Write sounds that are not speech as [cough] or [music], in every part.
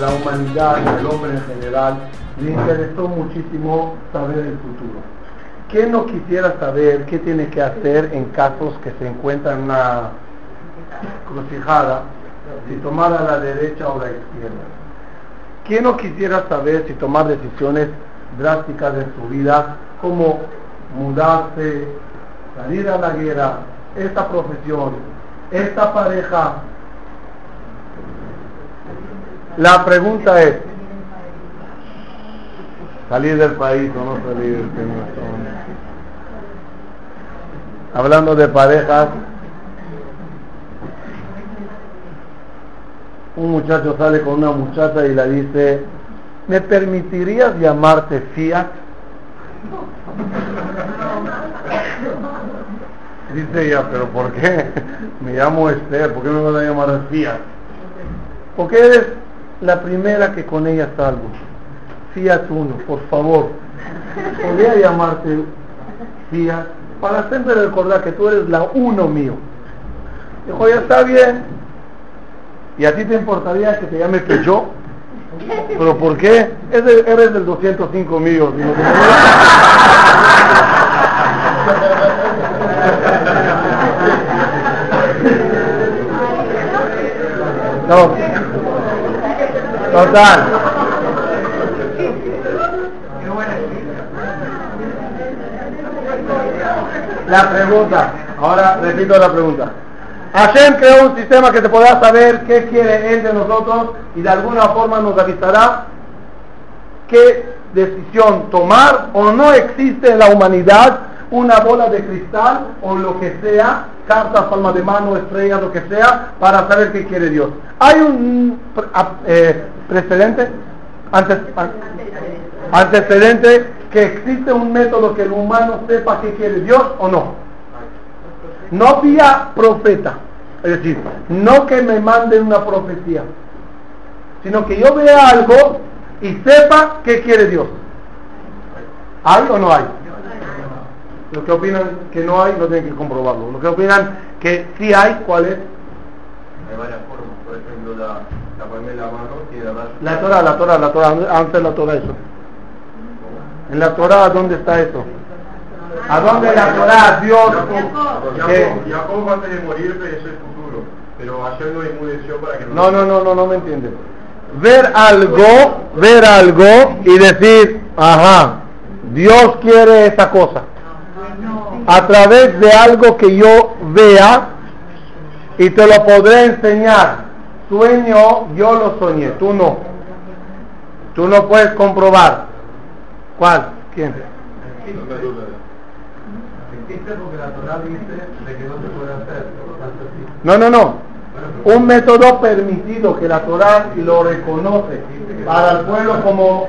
la humanidad y al hombre en general le interesó muchísimo saber el futuro. ¿Quién no quisiera saber qué tiene que hacer en casos que se encuentra en una crucijada, si tomar a la derecha o la izquierda? ¿Quién no quisiera saber si tomar decisiones drásticas en su vida, como mudarse, salir a la guerra, esta profesión, esta pareja, la pregunta es, salir del país o no salir del país. Hablando de parejas, un muchacho sale con una muchacha y le dice, ¿me permitirías llamarte Fiat? Dice ella, pero ¿por qué? [laughs] Me llamo Esther, ¿por qué me vas a llamar Fiat? Porque eres la primera que con ella salgo. Fiat 1, por favor. Podría llamarte Fiat para siempre recordar que tú eres la uno mío. Dijo, ya está bien. ¿Y a ti te importaría que te llame yo? ¿Pero por qué? Eres del 205 mío. No. [laughs] Total. La pregunta, ahora repito la pregunta. Hashem creó un sistema que te podrá saber qué quiere Él de nosotros y de alguna forma nos avisará qué decisión tomar o no existe en la humanidad una bola de cristal o lo que sea, cartas, palma de mano, estrellas, lo que sea, para saber qué quiere Dios. Hay un eh, precedente, antecedente, que existe un método que el humano sepa qué quiere Dios o no. No vía profeta, es decir, no que me manden una profecía, sino que yo vea algo y sepa qué quiere Dios. ¿Hay o no hay? Los que opinan que no hay, no tienen que comprobarlo. Los que opinan que sí hay, ¿cuál es? Hay varias formas, por ejemplo, la, la mano y la La Torah, la Torah, la Torah, antes la Torah eso. En la Torah, ¿dónde está eso? ¿A dónde la Torah, Dios? Jacob antes de morir pensó el futuro, pero ayer no enmudeció para que no... No, no, no, no, no me entiendes. Ver algo, ver algo y decir, ajá, Dios quiere esa cosa a través de algo que yo vea y te lo podré enseñar. Sueño, yo lo soñé, tú no. Tú no puedes comprobar. ¿Cuál? ¿Quién? No, no, no. Un método permitido que la Torah lo reconoce para el pueblo como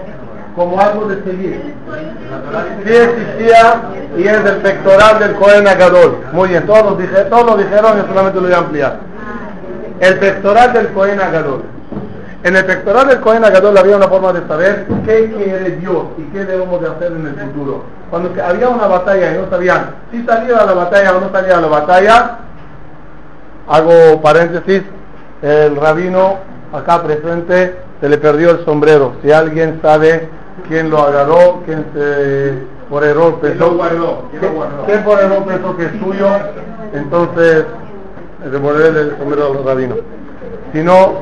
como algo de seguir. Sí existía y es el pectoral del Cohen Agadol. Muy bien, todos, dije, todos lo dijeron y solamente lo voy a ampliar. El pectoral del Cohen Agadol. En el pectoral del Cohen Agadol había una forma de saber qué quiere Dios y qué debemos de hacer en el futuro. Cuando había una batalla y no sabían si salía a la batalla o no salía a la batalla, hago paréntesis, el rabino acá presente se le perdió el sombrero. Si alguien sabe quién lo agarró, quién se por error pensó, ¿Quién, guardó? ¿Quién, por error pensó que es suyo, entonces devolverle el sombrero a los rabinos. Si no,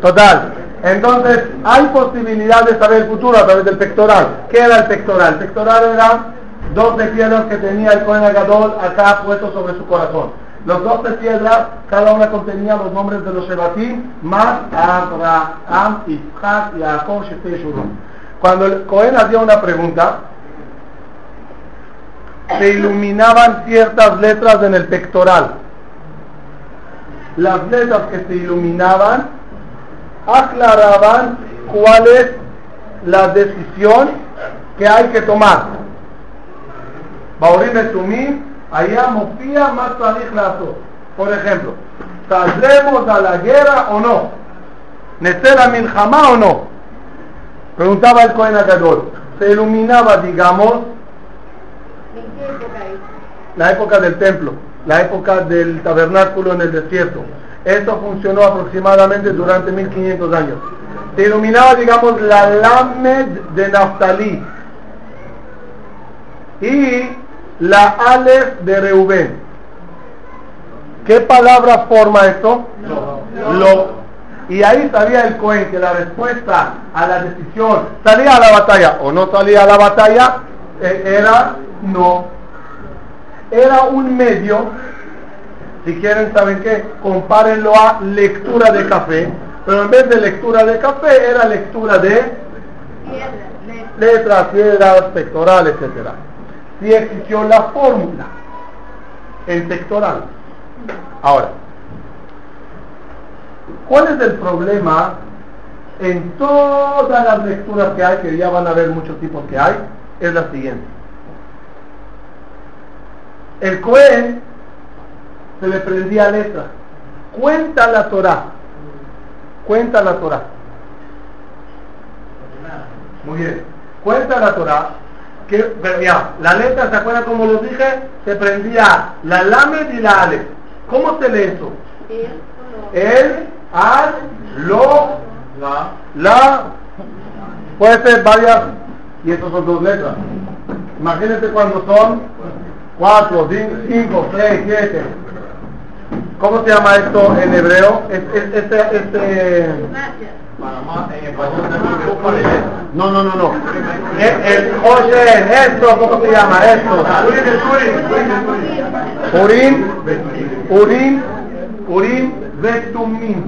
total. Entonces, hay posibilidad de saber el futuro a través del pectoral. ¿Qué era el pectoral? El pectoral era dos de piedras que tenía el Cohen Agadol acá puesto sobre su corazón. Los doce piedras, cada una contenía los nombres de los Shebatim, más Abraham, Isaac, Jacob, Shete Cuando el Cohen hacía una pregunta, se iluminaban ciertas letras en el pectoral. Las letras que se iluminaban aclaraban cuál es la decisión que hay que tomar. Baurim Etumim allá mofía más. Por ejemplo, ¿saldremos a la guerra o no? ¿Necera milhamá o no? Preguntaba el Cohen Agadol. Se iluminaba, digamos, la época del templo, la época del tabernáculo en el desierto. Esto funcionó aproximadamente durante 1500 años. Se iluminaba, digamos, la Lamed de Naftalí y la Aleph de Reubén. ¿Qué palabra forma esto? Lo. Y ahí sabía el Cohen que la respuesta a la decisión, ¿salía a la batalla o no salía a la batalla? Eh, era no. Era un medio, si quieren, ¿saben qué? Compárenlo a lectura de café, pero en vez de lectura de café era lectura de letras, piedras, pectoral, etc. Si existió la fórmula en pectoral. Ahora, ¿cuál es el problema en todas las lecturas que hay, que ya van a ver muchos tipos que hay? Es la siguiente. El Cohen se le prendía letra. Cuenta la Torah. Cuenta la Torah. Muy bien. Cuenta la Torah. Que, la letra, ¿se acuerdan como lo dije? Se prendía la lamed y la ale. ¿Cómo se lee eso? El, al, lo, la, la. Puede ser varias. Y esas son dos letras. Imagínense cuando son 4, 5, 6, 7. ¿Cómo se llama esto en hebreo? Este, este, este... No, no, no, no. El, el Oshen, esto, ¿cómo se llama esto? Urim, Urim, Urim, Vetumim.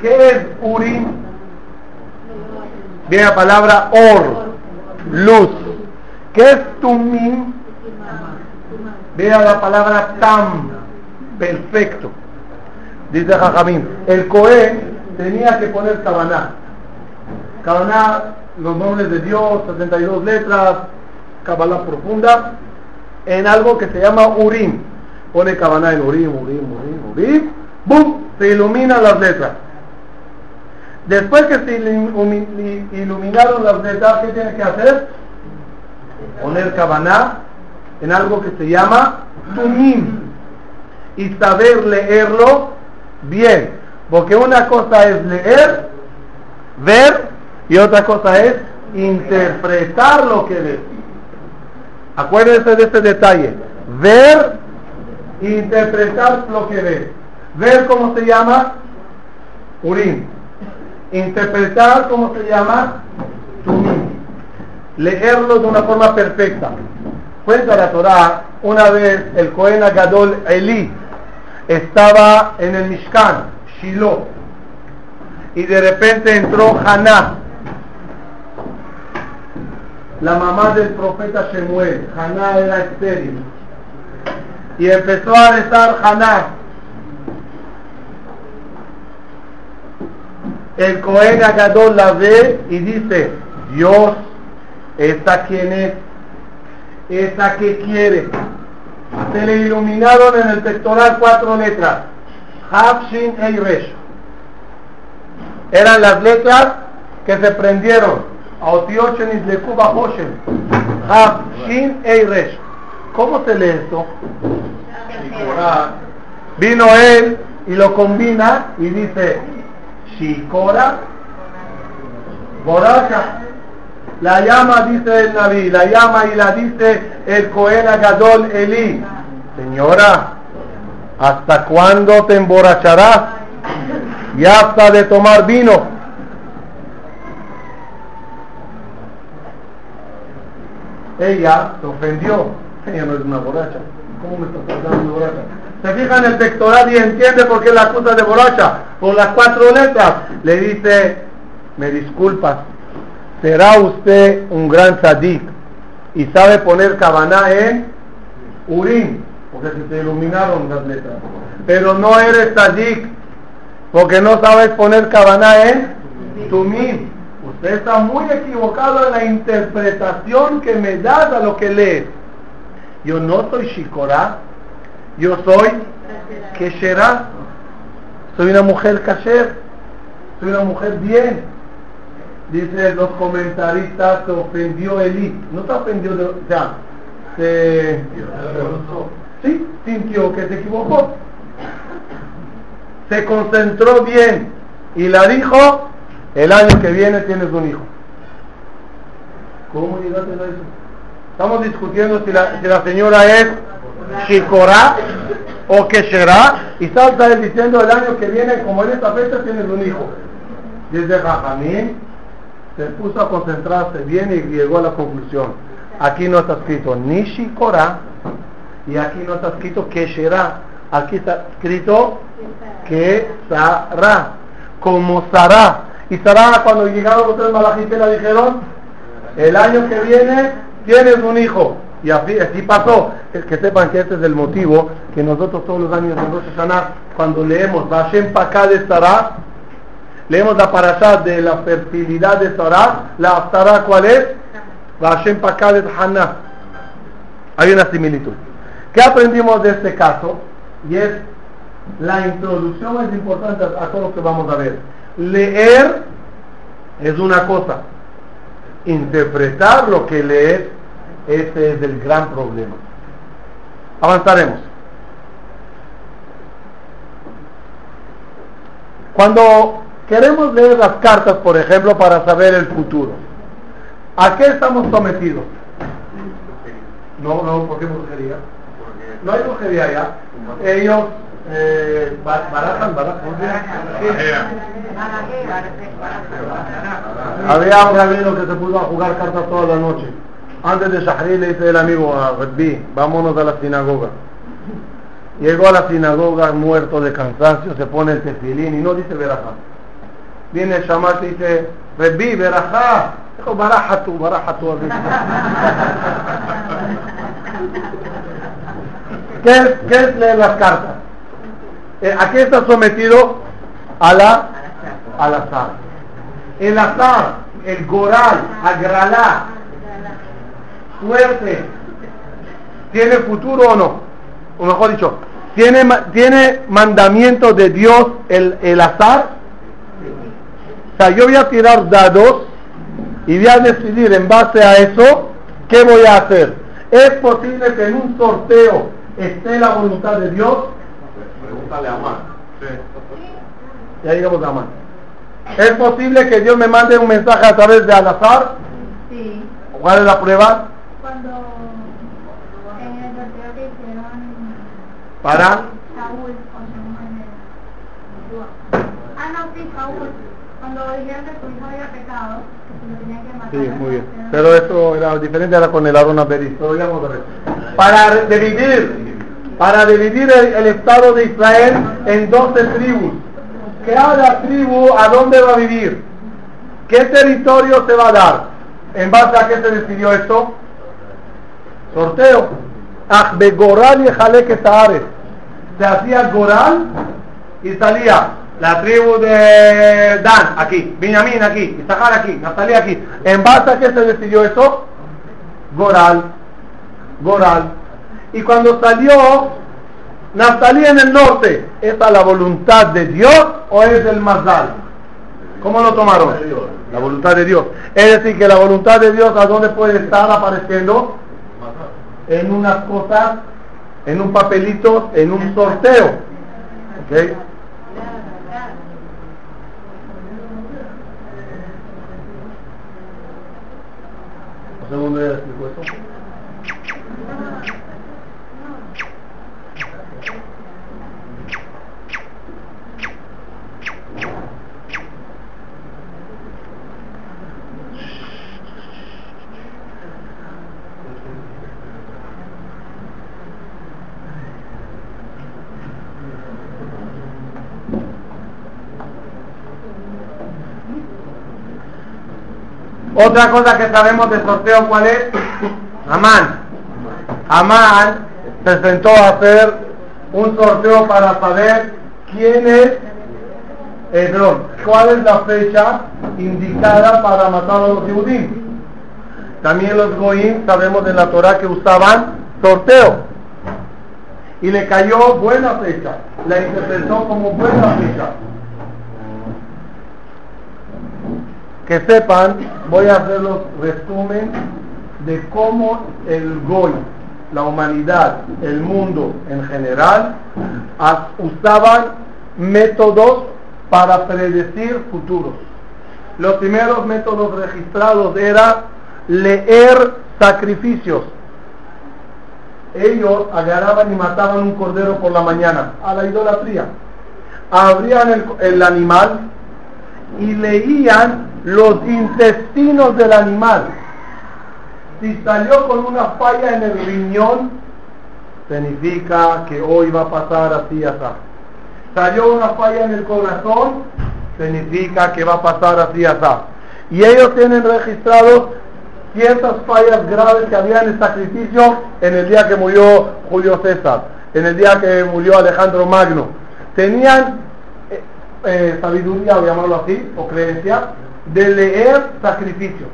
¿Qué es Urim? Viene la palabra Or, luz. ¿Qué es Tumim? Vea la palabra tam, perfecto. Dice Jajamín, el Cohen tenía que poner Kabaná. Kabaná, los nombres de Dios, 72 letras, Kabbalah profunda, en algo que se llama Urim. Pone Kabaná en Urim, Urim, Urim, Urim, ¡bum! Se iluminan las letras. Después que se iluminaron las letras, ¿qué tiene que hacer? Poner Kabaná en algo que se llama Tumim y saber leerlo bien. Porque una cosa es leer, ver y otra cosa es interpretar lo que ves. Acuérdense de este detalle. Ver interpretar lo que ves. Ver cómo se llama Urim. Interpretar cómo se llama Tumim. Leerlo de una forma perfecta. Cuenta la Torah, una vez el Cohen Agadol Eli estaba en el Mishkan, Shiloh, y de repente entró Haná, la mamá del profeta Shemuel. Haná era estéril. Y empezó a rezar Haná. El Cohen Agadol la ve y dice, Dios, ¿esta quién es? Esa que quiere. Se le iluminaron en el pectoral cuatro letras. Hafshin e Resh. Eran las letras que se prendieron. Aotiochen de Cuba Hoshen. Hafshin e Resh. ¿Cómo se lee esto? Vino él y lo combina y dice Shikora Borasha la llama, dice el Naví, la llama y la dice el Cohen Eli. Señora, ¿hasta cuándo te emborracharás? Y hasta de tomar vino. Ella se ofendió. Ella no es una borracha. ¿Cómo me está tratando de borracha? Se fija en el pectoral y entiende por qué la acusa de borracha. Por las cuatro letras. Le dice, me disculpas, será usted un gran sadik y sabe poner cabaná en urín, porque se te iluminaron las letras. Pero no eres sadik, porque no sabes poner cabaná en tumim. Usted está muy equivocado en la interpretación que me das a lo que lees. Yo no soy shikorá, yo soy kesherá, soy una mujer kasher, soy una mujer bien dice los comentaristas, se ofendió Eli. No se ofendió, o sea, se, sintió que se equivocó. Se concentró bien y la dijo, el año que viene tienes un hijo. ¿Cómo llegaste a eso? Estamos discutiendo si la, si la señora es Shikorá o que será y salta él diciendo el año que viene, como en esta fecha tienes un hijo. Desde Jajamín se puso a concentrarse bien y llegó a la conclusión. Aquí no está escrito ni Shikorá y aquí no está escrito será. Aquí está escrito que Sará, como Sará. Y Sará cuando llegaron los tres malajites le dijeron, el año que viene tienes un hijo. Y así, pasó. Es que sepan que este es el motivo que nosotros todos los años en Rosh cuando leemos Vashem Paká de Sarah, leemos la parasha de la fertilidad de Sarah, la Sarah ¿cuál es? Vashem Paká de Hannah. Hay una similitud. ¿Qué aprendimos de este caso? Y es la introducción es importante a todo lo que vamos a ver. Leer es una cosa, interpretar lo que lees, ese es el gran problema. Avanzaremos. Cuando queremos leer las cartas, por ejemplo, para saber el futuro, ¿a qué estamos sometidos? No, no, ¿por qué brujería? No hay brujería ya. Ellos eh, barajan, barajan. Había un rabino que se puso a jugar cartas toda la noche. Antes de Shahri le dice el amigo a Redbi, vámonos a la sinagoga. Llegó a la sinagoga muerto de cansancio, se pone el tefilín y no dice verajá. Viene el shamat y dice, Redbi, verajá. Dijo, baraja tú, baraja tú. [laughs] ¿Qué es, ¿Qué es leer las cartas? Eh, ¿A qué está sometido? A la, al azar. El azar, el goral, agralá, suerte, ¿tiene futuro o no? O mejor dicho, ¿tiene, tiene mandamiento de Dios el, el azar? O sea, yo voy a tirar dados y voy a decidir en base a eso qué voy a hacer. ¿Es posible que en un sorteo esté la voluntad de Dios? Pregúntale a Amán. Ya llegamos a Amán. ¿Es posible que Dios me mande un mensaje a través de al azar? Sí. ¿Cuál es la prueba? Cuando en el sorteo que hicieron Para. Saúl o Samuel. Ah, no, sí, Saúl. Cuando dijeron que su hijo había pecado, que se lo tenía que matar. Sí, muy bien. Pero esto era diferente, era con el Arona Beris. Pero ya vamos a ver. Para dividir, para dividir el, el Estado de Israel en 12 tribus. Cada tribu, ¿a dónde va a vivir? ¿Qué territorio se va a dar? ¿En base a qué se decidió esto? Sorteo. Goral y Jalek. Se hacía Goral y salía la tribu de Dan aquí, Binyamin aquí, Isahar aquí, Naftali aquí. ¿En base a qué se decidió eso? Goral. Goral. Y cuando salió Naftali en el norte, ¿es a la voluntad de Dios o es del Mazdal? ¿Cómo lo tomaron? La voluntad de Dios. Es decir, que la voluntad de Dios, ¿a dónde puede estar apareciendo? En unas cosas, en un papelito, en un sorteo. ¿Ok? Un segundo, ya explico esto. Otra cosa que sabemos del sorteo, ¿cuál es? Amán. Amán se sentó a hacer un sorteo para saber quién es, perdón, cuál es la fecha indicada para matar a los judíos. También los goyim sabemos en la Torah que usaban sorteo. Y le cayó buena fecha. La interpretó como buena fecha. Que sepan, voy a hacerlos resumen de cómo el Goy la humanidad, el mundo en general, usaban métodos para predecir futuros. Los primeros métodos registrados era leer sacrificios. Ellos agarraban y mataban un cordero por la mañana a la idolatría. Abrían el animal y leían los intestinos del animal. Si salió con una falla en el riñón, significa que hoy va a pasar así, así. Salió una falla en el corazón, significa que va a pasar así, así. Y ellos tienen registrados ciertas fallas graves que había en el sacrificio en el día que murió Julio César, en el día que murió Alejandro Magno. Tenían eh, eh, sabiduría, o llamarlo así, o creencia, de leer sacrificio.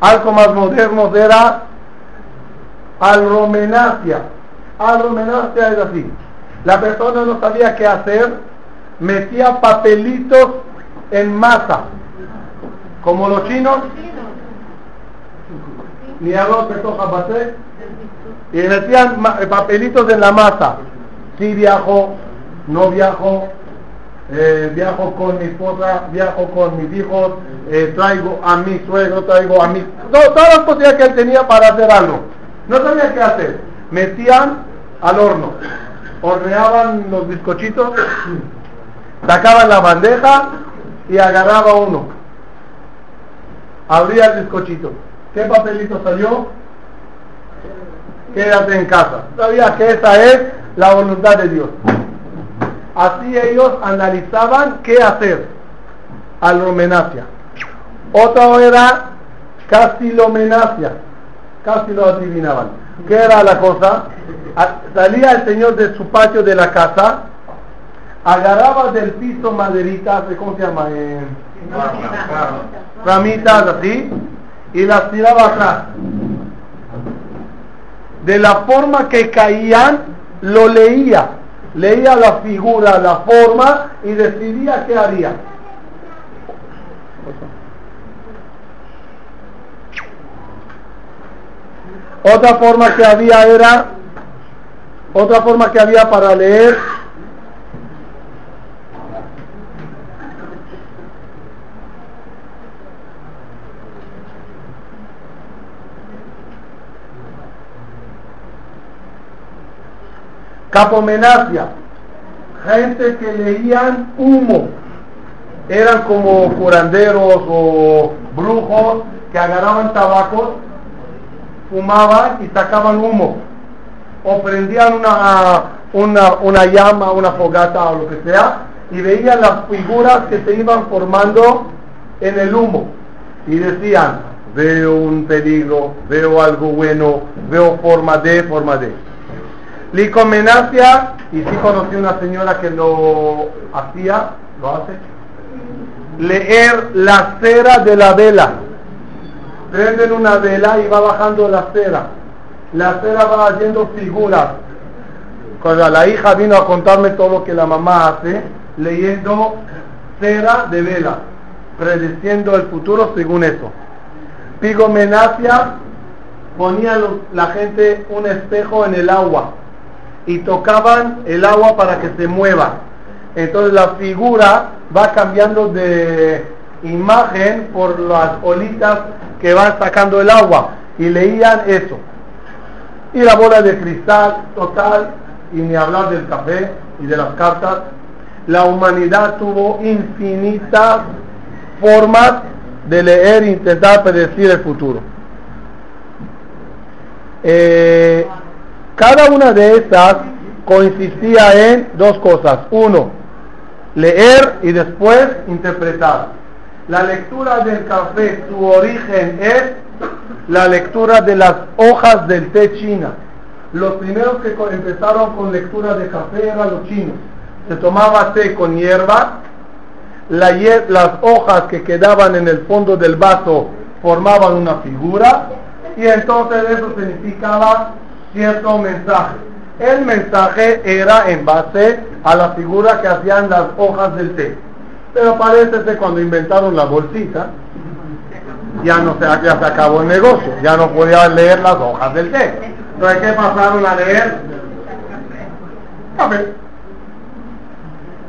Algo más moderno era alromenacia. Alromenacia es así. La persona no sabía qué hacer, metía papelitos en masa, como los chinos, ni y metían eh, papelitos en la masa. Si viajo, no viajo, eh, viajo con mi esposa, viajo con mis hijos, eh, traigo a mi suegro, traigo a mi... todas las posibilidades que él tenía para hacer algo. No sabía qué hacer. Metían al horno, horneaban los bizcochitos, sacaban la bandeja y agarraba uno. Abría el bizcochito. ¿Qué papelito salió? Quédate en casa. Sabía que esa es la voluntad de Dios. Así ellos analizaban qué hacer. Alromenacia. Otra era casilomenacia. Casi lo adivinaban. ¿Qué era la cosa? Salía el señor de su patio de la casa, agarraba del piso maderitas, ¿cómo se llama? Eh, ramitas así, y las tiraba atrás. De la forma que caían, lo leía leía la figura, la forma y decidía qué haría. Otra forma que había era, otra forma que había para leer Capomenacia, gente que leían humo, eran como curanderos o brujos que agarraban tabacos, fumaban y sacaban humo, o prendían una, una, una llama, una fogata o lo que sea, y veían las figuras que se iban formando en el humo, y decían, veo un peligro, veo algo bueno, veo forma de, forma de. Licomenacia, y sí conocí una señora que lo hacía, lo hace, leer la cera de la vela. Prenden una vela y va bajando la cera. La cera va haciendo figuras. Cuando la hija vino a contarme todo lo que la mamá hace, leyendo cera de vela, prediciendo el futuro según eso. Pigomenacia, ponía la gente un espejo en el agua y tocaban el agua para que se mueva. Entonces la figura va cambiando de imagen por las olitas que van sacando el agua y leían eso. Y la bola de cristal total, y ni hablar del café y de las cartas, la humanidad tuvo infinitas formas de leer e intentar predecir el futuro. Eh, cada una de estas consistía en dos cosas. Uno, leer y después interpretar. La lectura del café, su origen es la lectura de las hojas del té china. Los primeros que empezaron con lectura de café eran los chinos. Se tomaba té con hierba, las hojas que quedaban en el fondo del vaso formaban una figura y entonces eso significaba cierto mensaje. El mensaje era en base a la figura que hacían las hojas del té. Pero parece que cuando inventaron la bolsita, ya no se, ya se acabó el negocio, ya no podía leer las hojas del té. Entonces, ¿qué pasaron a leer? Café.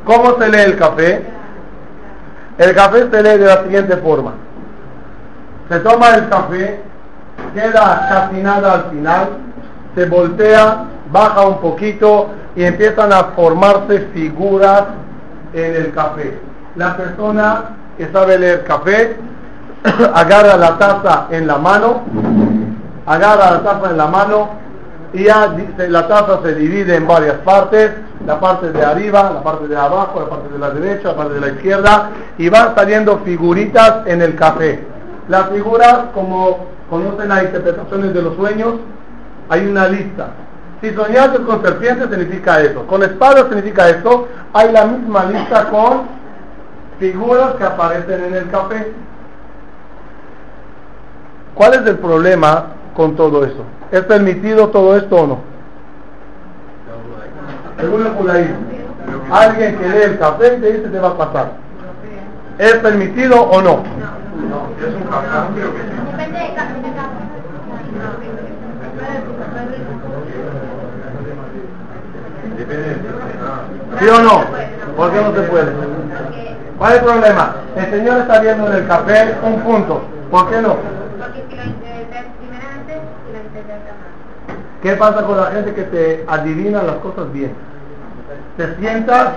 ¿Cómo se lee el café? El café se lee de la siguiente forma. Se toma el café, queda chacinada al final, se voltea, baja un poquito y empiezan a formarse figuras en el café. La persona que sabe leer café [coughs] agarra la taza en la mano, agarra la taza en la mano y ya la taza se divide en varias partes, la parte de arriba, la parte de abajo, la parte de la derecha, la parte de la izquierda y van saliendo figuritas en el café. Las figuras, como conocen las interpretaciones de los sueños, hay una lista. Si soñaste con serpientes significa eso, con espadas significa eso, hay la misma lista con figuras que aparecen en el café. ¿Cuál es el problema con todo eso? ¿Es permitido todo esto o no? Según el judaísmo. Alguien que lee el café te dice te va a pasar. ¿Es permitido o no? No, es un café, creo que sí. Depende de cada de cada- Depende de... Ah. ¿Sí o no? ¿Por qué no se puede? ¿Cuál es el problema? El señor está viendo en el café un punto. ¿Por qué no? ¿Qué pasa con la gente que te adivina las cosas bien? Te sientas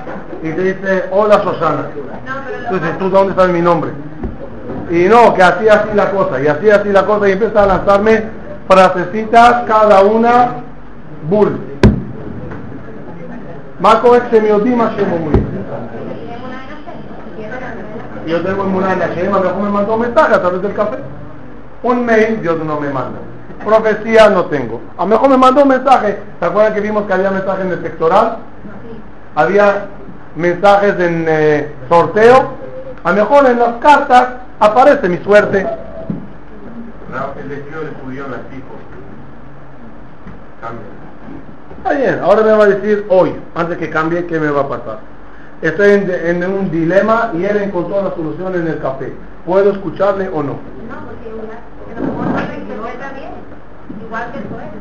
y te dice, hola Susana. Entonces, ¿tú dónde está mi nombre? Y no, que así así la cosa, y así así la cosa, y empieza a lanzarme frasecitas, cada una bull. Marco ex semiodima shemomri. Yo tengo en Munana Shema, mejor me mandó un mensaje a través del café. Un mail, Dios no me manda. Profecía no tengo. A lo mejor me mandó un mensaje. ¿Se acuerdan que vimos que había mensajes en el pectoral? Había mensajes en eh, sorteo. A lo mejor en las cartas aparece mi suerte. Cambia. Está bien, ahora me va a decir hoy, antes que cambie, qué me va a pasar. Estoy en, en un dilema y él encontró la solución en el café. ¿Puedo escucharle o no? No, porque igual, a lo mejor no lo interpreta bien, igual que tú eres.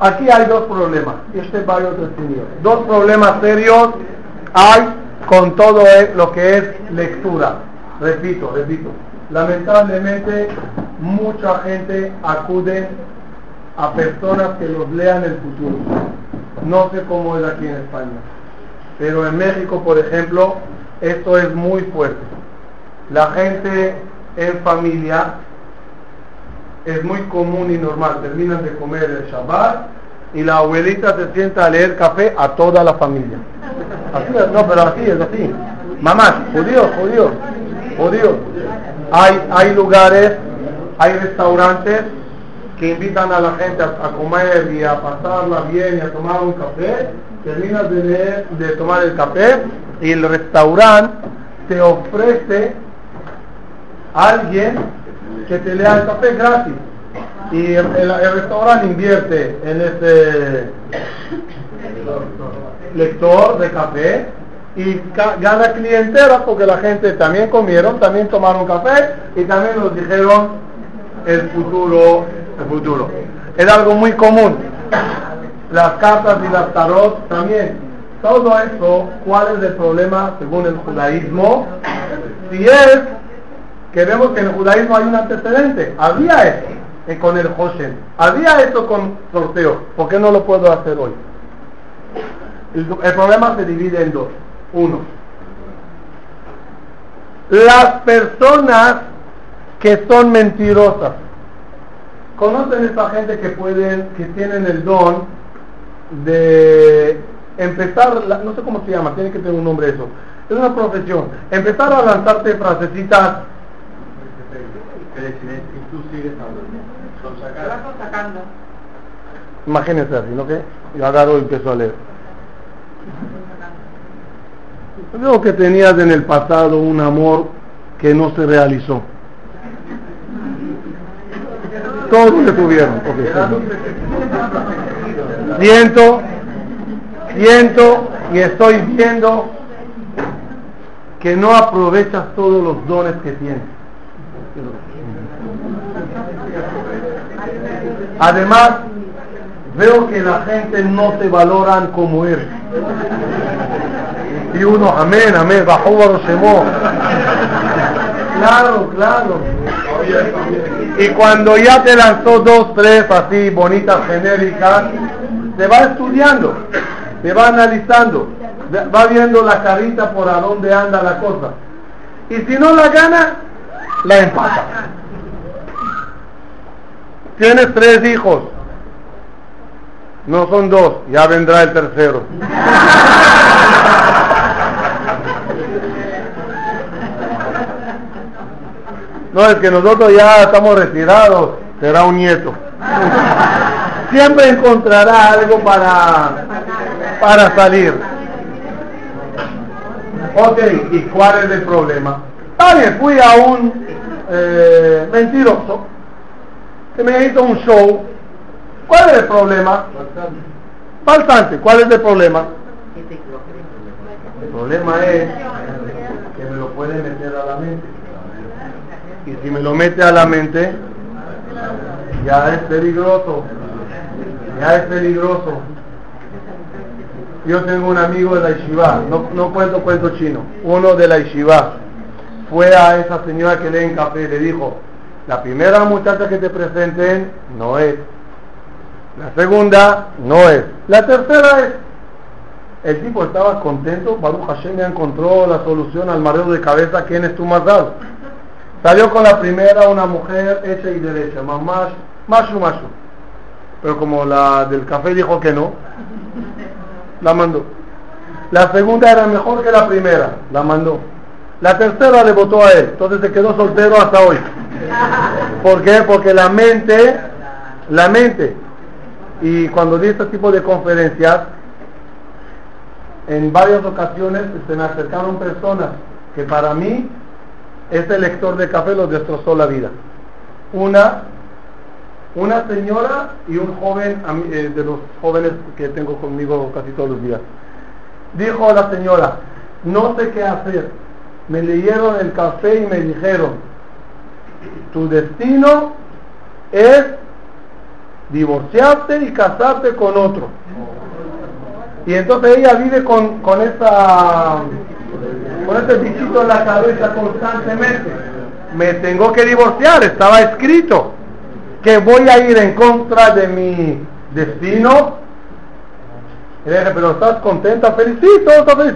Aquí hay dos problemas. Y este va otro señor. Dos problemas serios hay con todo e- lo que es lectura. Repito, repito. Lamentablemente mucha gente acude a personas que los lean el futuro. No sé cómo es aquí en España. Pero en México, por ejemplo, esto es muy fuerte. La gente en familia es muy común y normal. Terminan de comer el Shabbat y la abuelita se sienta a leer café a toda la familia. Así es, no, pero así es, así. Mamás, judíos, judíos, judíos. Hay, hay lugares, hay restaurantes que invitan a la gente a, comer y a pasarla bien y a tomar un café. Terminas de, de tomar el café y el restaurante te ofrece a alguien que te lea el café gratis. Y el, restaurante invierte en ese lector de café y gana clientela porque la gente también comieron, también tomaron café y también nos dijeron el futuro, el futuro. Es algo muy común. Las cartas y las tarot también. Todo eso, ¿cuál es el problema según el judaísmo? Si es que vemos que en el judaísmo hay un antecedente. Había eso eh, con el Hoshen. Había eso con sorteo. ¿Por qué no lo puedo hacer hoy? El problema se divide en dos. Uno, las personas que son mentirosas. ¿Conocen esa gente que pueden, que tienen el don de empezar, no sé cómo se llama, tiene que tener un nombre eso. Es una profesión. Empezar a lanzarte frasecitas. Imagínense así, ¿no? que Yo agarro y empiezo a leer. Veo que tenías en el pasado un amor que no se realizó. Todos que tuvieron. ok, sí. Siento, siento y estoy viendo que no aprovechas todos los dones que tienes. Además, veo que la gente no te valoran como eres. Y uno, amén, amén, bajo Barosemo. Claro, claro. Y cuando ya te lanzó dos, tres así bonitas genéricas, te va estudiando, te va analizando, va viendo la carita por a dónde anda la cosa. Y si no la gana, la empata. Tienes tres hijos. No son dos, ya vendrá el tercero. [laughs] No, es que nosotros ya estamos retirados, será un nieto. Siempre encontrará algo para, para salir. Ok, ¿y cuál es el problema? Está bien, fui a un eh, mentiroso que me hizo un show. ¿Cuál es el problema? Faltante. ¿Cuál es el problema? El problema es que me lo puede meter a la mente. Y si me lo mete a la mente, ya es peligroso. Ya es peligroso. Yo tengo un amigo de la Ishiva, no, cuento cuento chino, uno de la Ishiva. Fue a esa señora que lee en café y le dijo, la primera muchacha que te presenten no es. La segunda no es. La tercera es. El tipo estaba contento, Baruch Hashem ya encontró la solución al mareo de cabeza, ¿quién es tu dado? Salió con la primera una mujer hecha y derecha, más mashu, mashu. Pero como la del café dijo que no, la mandó. La segunda era mejor que la primera, la mandó. La tercera le votó a él, entonces se quedó soltero hasta hoy. ¿Por qué? Porque la mente, la mente, y cuando di este tipo de conferencias, en varias ocasiones se me acercaron personas que para mí este lector de café los destrozó la vida. Una, una señora y un joven, eh, de los jóvenes que tengo conmigo casi todos los días. Dijo la señora, no sé qué hacer. Me leyeron el café y me dijeron, tu destino es divorciarte y casarte con otro. Y entonces ella vive con, con esa con ese bichito en la cabeza constantemente. Me tengo que divorciar, estaba escrito que voy a ir en contra de mi destino. Y le dije, pero estás contenta, feliz, sí, está feliz.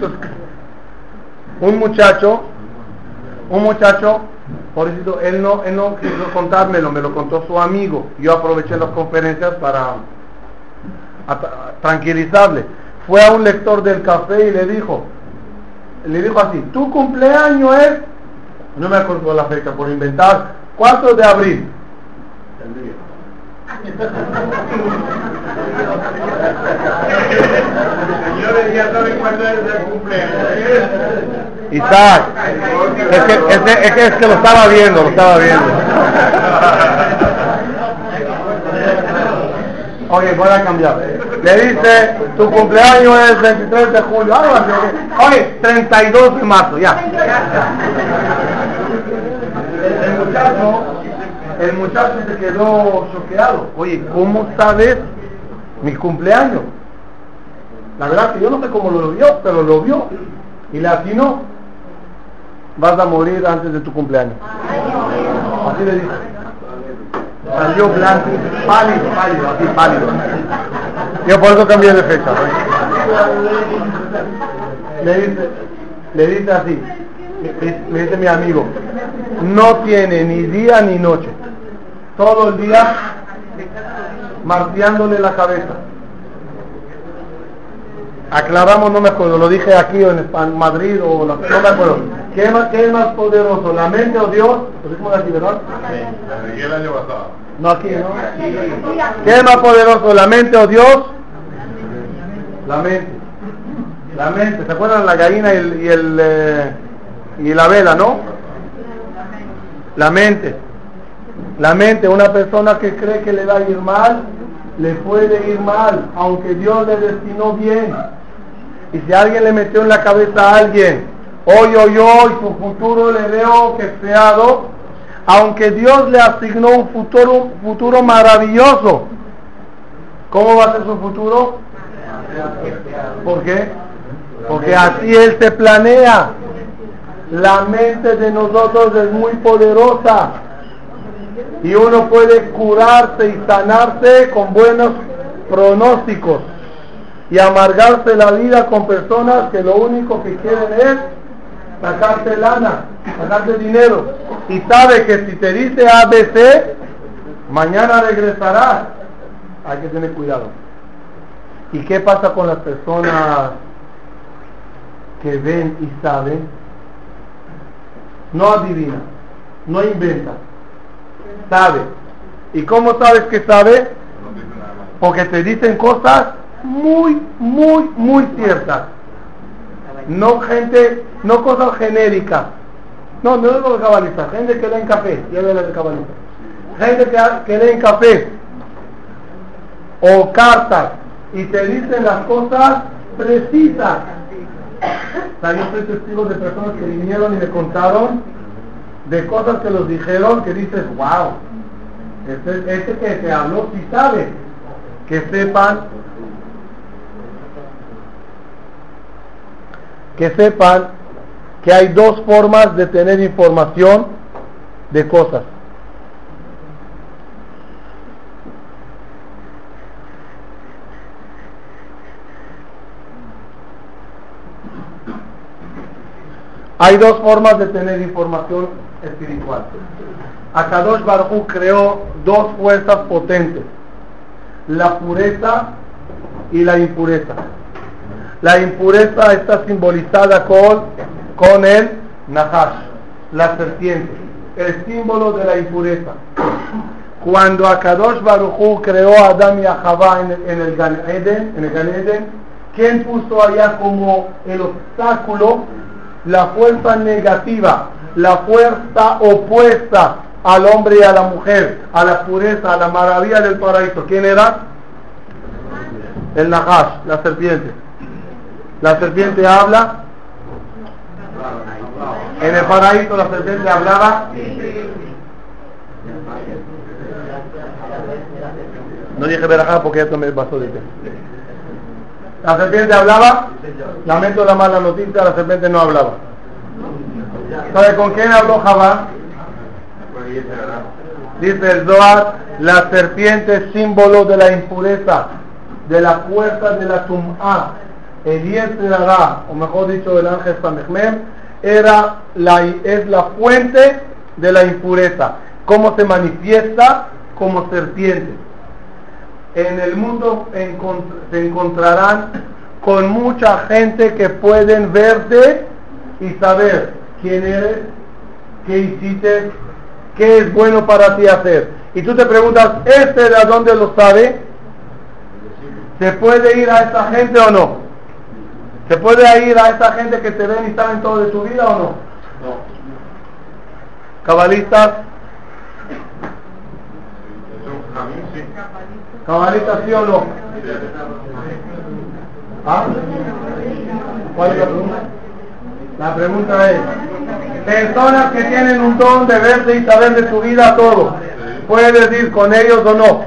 Un muchacho, un muchacho, por eso él no, él no quiso contármelo, me lo contó su amigo. Yo aproveché las conferencias para tranquilizarle. Fue a un lector del café y le dijo, le dijo así, tu cumpleaños es, no me acuerdo la fecha por inventar, 4 de abril. Señores, ya saben cuándo es el cumpleaños. Isaac, es que, es, que, es, que, es que lo estaba viendo, lo estaba viendo. [laughs] Oye, voy a cambiar. Le dice, tu cumpleaños es el 23 de julio, algo así. Oye, 32 de marzo, ya. El muchacho, el muchacho se quedó choqueado. Oye, ¿cómo sabes mi cumpleaños? La verdad que yo no sé cómo lo vio, pero lo vio. Y le atinó, vas a morir antes de tu cumpleaños. Así le dice. Salió blanco, pálido, pálido, así pálido. Yo por eso cambié de fecha. Le dice, le dice así, me dice mi amigo, no tiene ni día ni noche. Todo el día marteándole la cabeza. Aclaramos, no me acuerdo, lo dije aquí o en Madrid o no, me acuerdo. ¿Qué, es más poderoso, la mente o Dios? Lo dijimos aquí, ¿verdad? Sí, el año pasado. No aquí, ¿no? ¿Qué es más poderoso, la mente o Dios? La mente. La mente. ¿Se acuerdan la gallina y, el, y, el, eh, y la vela, no? La mente. La mente, una persona que cree que le va a ir mal, le puede ir mal, aunque Dios le destinó bien. Y si alguien le metió en la cabeza a alguien, hoy, hoy, hoy, su futuro le veo que creado, aunque Dios le asignó un futuro, futuro maravilloso. ¿Cómo va a ser su futuro? ¿Por qué? Porque así Él se planea. La mente de nosotros es muy poderosa y uno puede curarse y sanarse con buenos pronósticos y amargarse la vida con personas que lo único que quieren es sacarte lana, sacarte dinero y sabe que si te dice ABC, mañana regresarás. Hay que tener cuidado. ¿Y qué pasa con las personas que ven y saben? No adivina, no inventa, sabe. ¿Y cómo sabes que sabe? Porque te dicen cosas muy, muy, muy ciertas. No gente, no cosas genéricas. No, no es los cabalistas, gente que lee en café, ya de cabalistas. Gente que, que lee en café o cartas y te dicen las cosas precisas. O sea, de personas que vinieron y me contaron de cosas que los dijeron que dices, wow, este, este que te habló sí sabe. Que sepan que sepan que hay dos formas de tener información de cosas. Hay dos formas de tener información espiritual. Akadosh Baruj creó dos fuerzas potentes, la pureza y la impureza. La impureza está simbolizada con, con el Nahash, la serpiente, el símbolo de la impureza. Cuando Akadosh Baruchu creó a Adán y a Javá en, el, en Gan Eden, en el Gan Eden, ¿quién puso allá como el obstáculo? La fuerza negativa, la fuerza opuesta al hombre y a la mujer, a la pureza, a la maravilla del paraíso. ¿Quién era? El Nahash, la serpiente. La serpiente habla. En el paraíso la serpiente hablaba. No dije verajá porque esto me pasó de La serpiente hablaba. Lamento la mala noticia, la serpiente no hablaba. ¿Sabe con quién habló Jabá? Dice el Zohar, la serpiente símbolo de la impureza, de la fuerza de la tum'a, el o mejor dicho el ángel Samechmem, era la, es la fuente de la impureza. ¿Cómo se manifiesta? Como serpiente. En el mundo se encontrarán con mucha gente que pueden verte y saber quién eres, qué hiciste, qué es bueno para ti hacer. Y tú te preguntas, ¿este de dónde lo sabe? ¿Se puede ir a esta gente o no? ¿Se puede ir a esa gente que te ven y saben todo de tu vida o no? No. ¿Cabalistas? ¿Cabalistas sí o no? ¿Ah? ¿Cuál es la pregunta? La pregunta es, personas que tienen un don de verte y saber de tu vida todo, ¿puedes ir con ellos o no?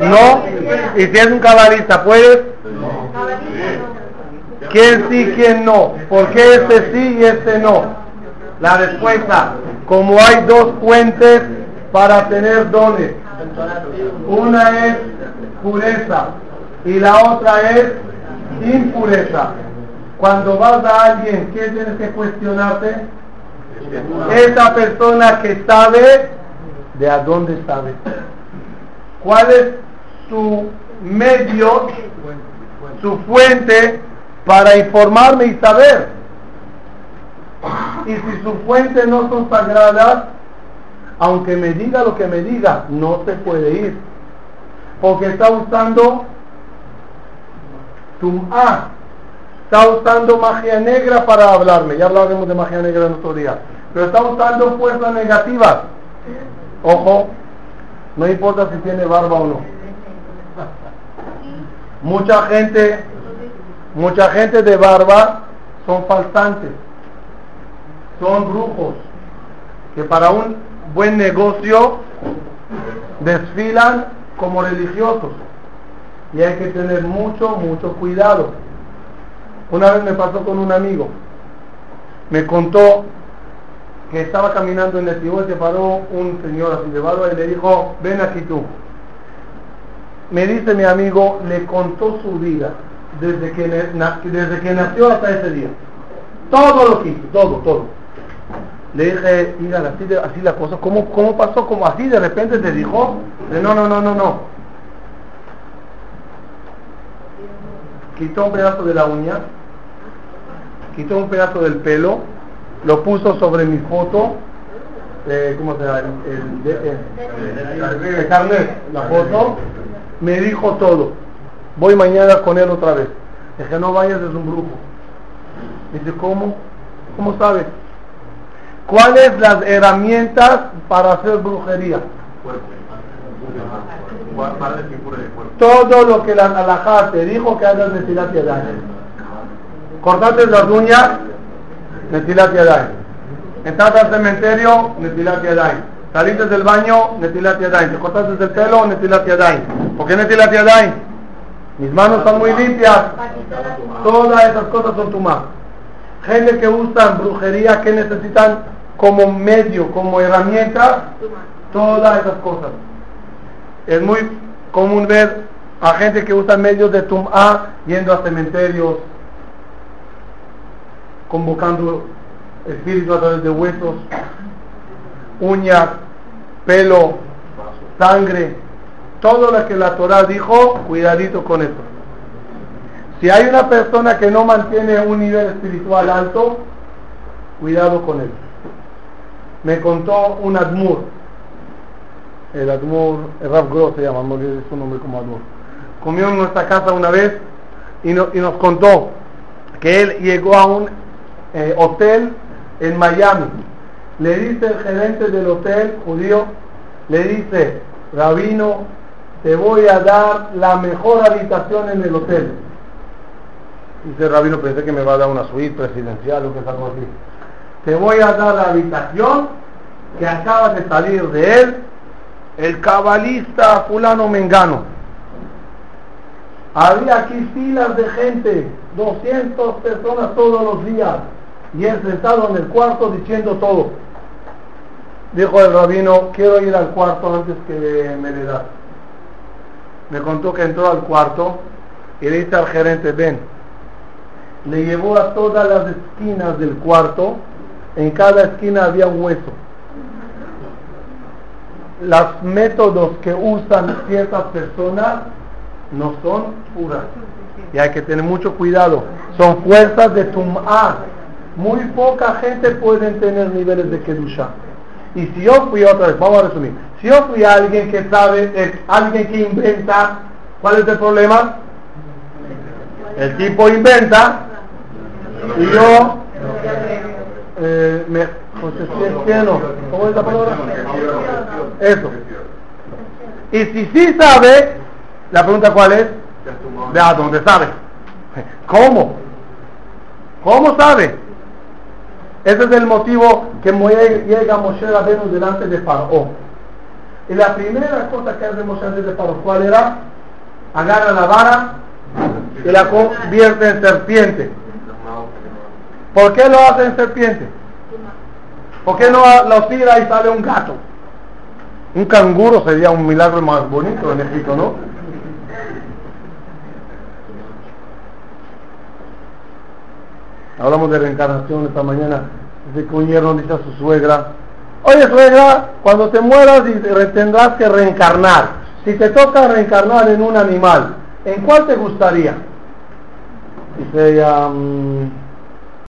No, y si es un cabalista, ¿puedes? ¿Quién sí, quién no? ¿Por qué este sí y este no? La respuesta, como hay dos fuentes para tener dones. Una es pureza y la otra es impureza. Cuando vas a alguien, ¿qué tienes que cuestionarte? Esa persona que sabe, ¿de a dónde sabe? ¿Cuál es su medio, su fuente para informarme y saber? Y si su fuente no son sagradas, aunque me diga lo que me diga, no se puede ir. Porque está usando A está usando magia negra para hablarme. Ya hablaremos de magia negra en otro día. Pero está usando fuerzas negativas. Ojo, no importa si tiene barba o no. Mucha gente, mucha gente de barba son faltantes. son brujos que para un buen negocio desfilan como religiosos y hay que tener mucho, mucho cuidado. Una vez me pasó con un amigo, me contó que estaba caminando en el Tibú se paró un señor así de barba y le dijo, ven aquí tú. Me dice mi amigo, le contó su vida desde que, desde que nació hasta ese día. Todo lo que todo, todo. Le dije, mira, así, así la cosa, ¿cómo, ¿cómo pasó? Como así de repente te dijo, no, no, no, no, no. quitó un pedazo de la uña, quitó un pedazo del pelo, lo puso sobre mi foto, eh, ¿cómo se llama? El, el, carnet, la foto, me dijo todo. Voy mañana con él otra vez. Dije, no vayas, es un brujo. Dice, ¿cómo? ¿Cómo sabes? ¿Cuáles las herramientas para hacer brujería? Todo lo que la alajá dijo que hagas Netilat Yadayim. Cortaste las uñas, Netilat Yadayim. Entraste al cementerio, Netilat Yadayim. Saliste del baño, Netilat Yadayim. Te cortaste el pelo, Netilat Yadayim. ¿Por qué Netilat Yadayim? Mis manos están muy limpias. Todas esas cosas son tumá. Gente que usan brujería, que necesitan como medio, como herramienta, todas esas cosas. Es muy común ver a gente que usa medios de tum'a yendo a cementerios, convocando espíritus a través de huesos, uñas, pelo, sangre, todo lo que la Torah dijo, cuidadito con eso. Si hay una persona que no mantiene un nivel espiritual alto, cuidado con él. Me contó un Admur, el Admur, el Rav Gross se llama, no es su nombre como Admur. Comió en nuestra casa una vez y, nos contó que él llegó a un eh, hotel en Miami. Le dice el gerente del hotel judío, le dice, Rabino, te voy a dar la mejor habitación en el hotel. Dice Rabino, pensé que me va a dar una suite presidencial o que algo así. Te voy a dar la habitación que acaba de salir de él el cabalista fulano mengano. Había aquí filas de gente, 200 personas todos los días, y él sentado en el cuarto diciendo todo. Dijo el rabino, quiero ir al cuarto antes que me le. Me contó que entró al cuarto y le dice al gerente, ven. Le llevó a todas las esquinas del cuarto, en cada esquina había un hueso los métodos que usan ciertas personas no son puras. Y hay que tener mucho cuidado. Son fuerzas de tum'a. Muy poca gente puede tener niveles de kedusha. Y si yo fui otra vez, vamos a resumir. Si yo fui alguien que sabe, alguien que inventa, ¿cuál es el problema? El tipo inventa y yo eh, me, ¿cómo es la palabra? Eso. Y si sí sabe, la pregunta cuál es? ¿De a dónde sabe? ¿Cómo? ¿Cómo sabe? Ese es el motivo que llega Moshe Rabenu delante de Faraón. Y la primera cosa que hace Moshe delante de Faraón, ¿cuál era? Agarra la vara y la convierte en serpiente. ¿Por qué lo hace en serpiente? ¿Por qué no lo tira y sale un gato? Un canguro sería un milagro más bonito en Egipto, ¿no? Hablamos de reencarnación esta mañana. Dice que un yerno a su suegra, oye suegra, cuando te mueras tendrás que reencarnar. Si te toca reencarnar en un animal, ¿en cuál te gustaría? Dice ella, mm,